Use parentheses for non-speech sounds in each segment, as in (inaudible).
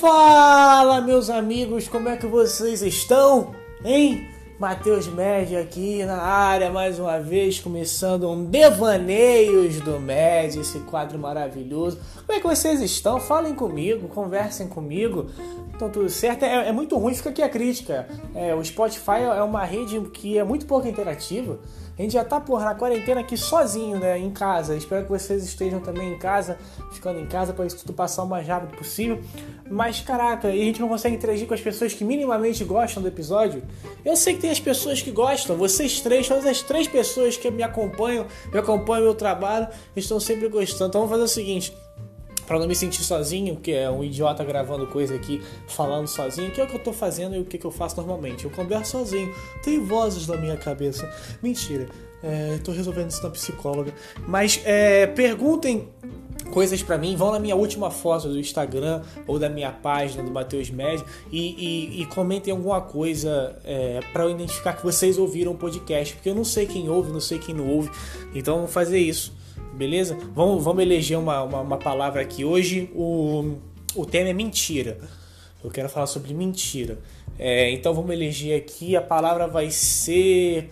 Fala, meus amigos, como é que vocês estão? Hein? Matheus Média aqui na área mais uma vez, começando um Devaneios do Médio, esse quadro maravilhoso. Como é que vocês estão? Falem comigo, conversem comigo. Então tudo certo. É, é muito ruim, fica aqui a crítica. É, o Spotify é uma rede que é muito pouco interativa. A gente já tá, porra, na quarentena aqui sozinho, né? Em casa. Espero que vocês estejam também em casa, ficando em casa para isso tudo passar o mais rápido possível. Mas, caraca, e a gente não consegue interagir com as pessoas que minimamente gostam do episódio? Eu sei que tem as pessoas que gostam, vocês três, todas as três pessoas que me acompanham, me acompanham meu trabalho, estão sempre gostando. Então vamos fazer o seguinte para não me sentir sozinho, que é um idiota gravando coisa aqui, falando sozinho, que é o que eu tô fazendo e o que, que eu faço normalmente. Eu converso sozinho, tem vozes na minha cabeça. Mentira, é, tô resolvendo isso na psicóloga. Mas é, perguntem coisas para mim, vão na minha última foto do Instagram ou da minha página do Matheus Médio e, e, e, comentem alguma coisa é, para eu identificar que vocês ouviram o podcast, porque eu não sei quem ouve, não sei quem não ouve, então vamos fazer isso beleza? Vamos, vamos eleger uma, uma, uma palavra aqui. Hoje o, o tema é mentira. Eu quero falar sobre mentira. É, então vamos eleger aqui. A palavra vai ser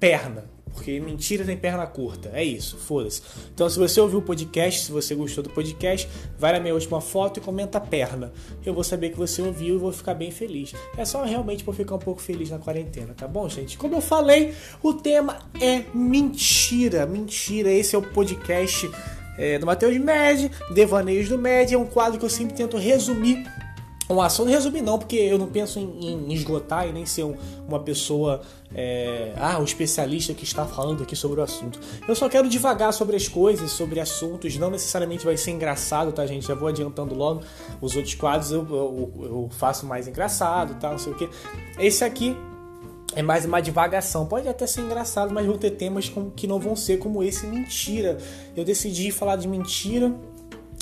perna. Porque mentira tem perna curta. É isso, foda-se. Então, se você ouviu o podcast, se você gostou do podcast, vai na minha última foto e comenta perna. Eu vou saber que você ouviu e vou ficar bem feliz. É só realmente para ficar um pouco feliz na quarentena, tá bom, gente? Como eu falei, o tema é mentira. Mentira. Esse é o podcast é, do Matheus Med, Devaneios do Med. É um quadro que eu sempre tento resumir um assunto, resumir não, porque eu não penso em, em esgotar e nem ser um, uma pessoa, é, ah, o um especialista que está falando aqui sobre o assunto. Eu só quero devagar sobre as coisas, sobre assuntos, não necessariamente vai ser engraçado, tá, gente? Já vou adiantando logo. Os outros quadros eu, eu, eu faço mais engraçado, tá, não sei o que. Esse aqui é mais uma divagação. Pode até ser engraçado, mas vou ter temas que não vão ser como esse mentira. Eu decidi falar de mentira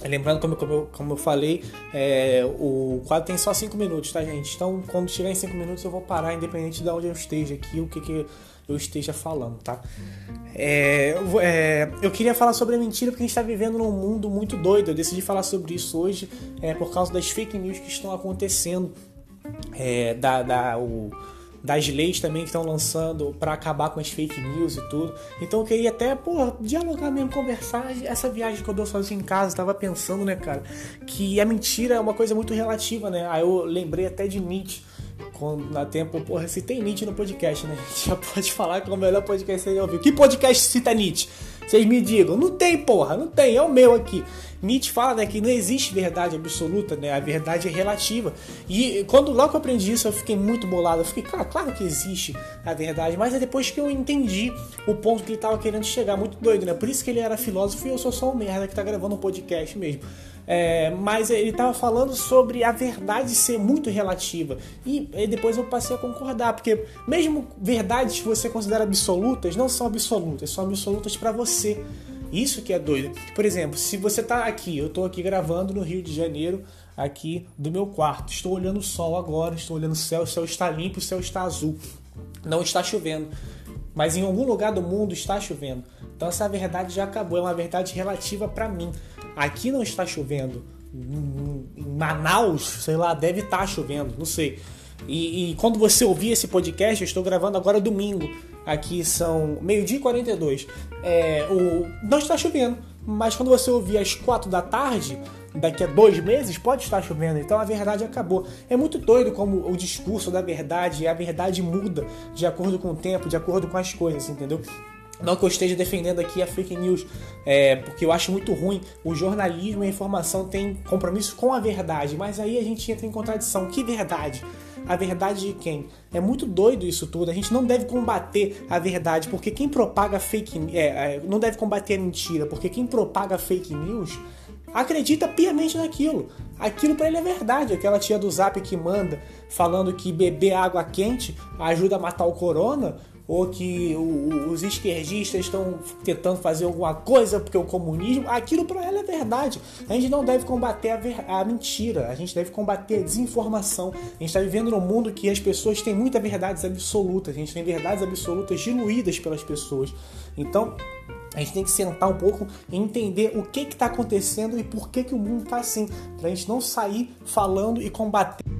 Lembrando, como, como, como eu falei, é, o quadro tem só 5 minutos, tá, gente? Então, quando chegar em 5 minutos, eu vou parar, independente de onde eu esteja aqui, o que, que eu esteja falando, tá? É, é, eu queria falar sobre a mentira porque a gente está vivendo num mundo muito doido. Eu decidi falar sobre isso hoje é, por causa das fake news que estão acontecendo. É, da, da, o, das leis também que estão lançando para acabar com as fake news e tudo. Então eu queria até, pô, dialogar mesmo, conversar. Essa viagem que eu dou sozinho em casa, tava pensando, né, cara, que a mentira é uma coisa muito relativa, né? Aí eu lembrei até de Nietzsche. Quando na tempo, porra, tem Nietzsche no podcast, né? A (laughs) gente já pode falar que é o melhor podcast que já ouviu. Que podcast cita Nietzsche? Vocês me digam. Não tem, porra, não tem, é o meu aqui. Nietzsche fala né, que não existe verdade absoluta, né? A verdade é relativa. E quando logo eu aprendi isso, eu fiquei muito bolado. Eu fiquei, cara, claro que existe a verdade, mas é depois que eu entendi o ponto que ele estava querendo chegar. Muito doido, né? Por isso que ele era filósofo e eu sou só um merda que tá gravando um podcast mesmo. É, mas ele estava falando sobre a verdade ser muito relativa. E, e, depois eu passei a concordar, porque mesmo verdades que você considera absolutas, não são absolutas, são absolutas para você. Isso que é doido. Por exemplo, se você está aqui, eu estou aqui gravando no Rio de Janeiro, aqui do meu quarto. Estou olhando o sol agora, estou olhando o céu, o céu está limpo, o céu está azul. Não está chovendo. Mas em algum lugar do mundo está chovendo. Então essa verdade já acabou, é uma verdade relativa para mim. Aqui não está chovendo. Em Manaus, sei lá, deve estar tá chovendo, não sei. E, e, quando você ouvir esse podcast, eu estou gravando agora domingo. Aqui são meio-dia e 42. É, o, não está chovendo, mas quando você ouvir às 4 da tarde, daqui a dois meses, pode estar chovendo. Então a verdade acabou. É muito doido como o discurso da verdade, a verdade muda de acordo com o tempo, de acordo com as coisas, entendeu? Não que eu esteja defendendo aqui a fake news, é, porque eu acho muito ruim. O jornalismo e a informação têm compromisso com a verdade, mas aí a gente entra em contradição. Que verdade? A verdade de quem? É muito doido isso tudo. A gente não deve combater a verdade, porque quem propaga fake é, é, não deve combater a mentira, porque quem propaga fake news acredita piamente naquilo. Aquilo para ele é verdade. Aquela tia do Zap que manda falando que beber água quente ajuda a matar o corona ou que o, os esquerdistas estão tentando fazer alguma coisa porque o comunismo, aquilo para ela é verdade. A gente não deve combater a, ver, a, mentira, a gente deve combater a desinformação. A gente está vivendo num mundo que as pessoas têm muitas verdades absolutas, a gente tem verdades absolutas diluídas pelas pessoas. Então, A gente tem que sentar um pouco e entender o que está acontecendo e por que, que o mundo está assim. Para a gente não sair falando e combater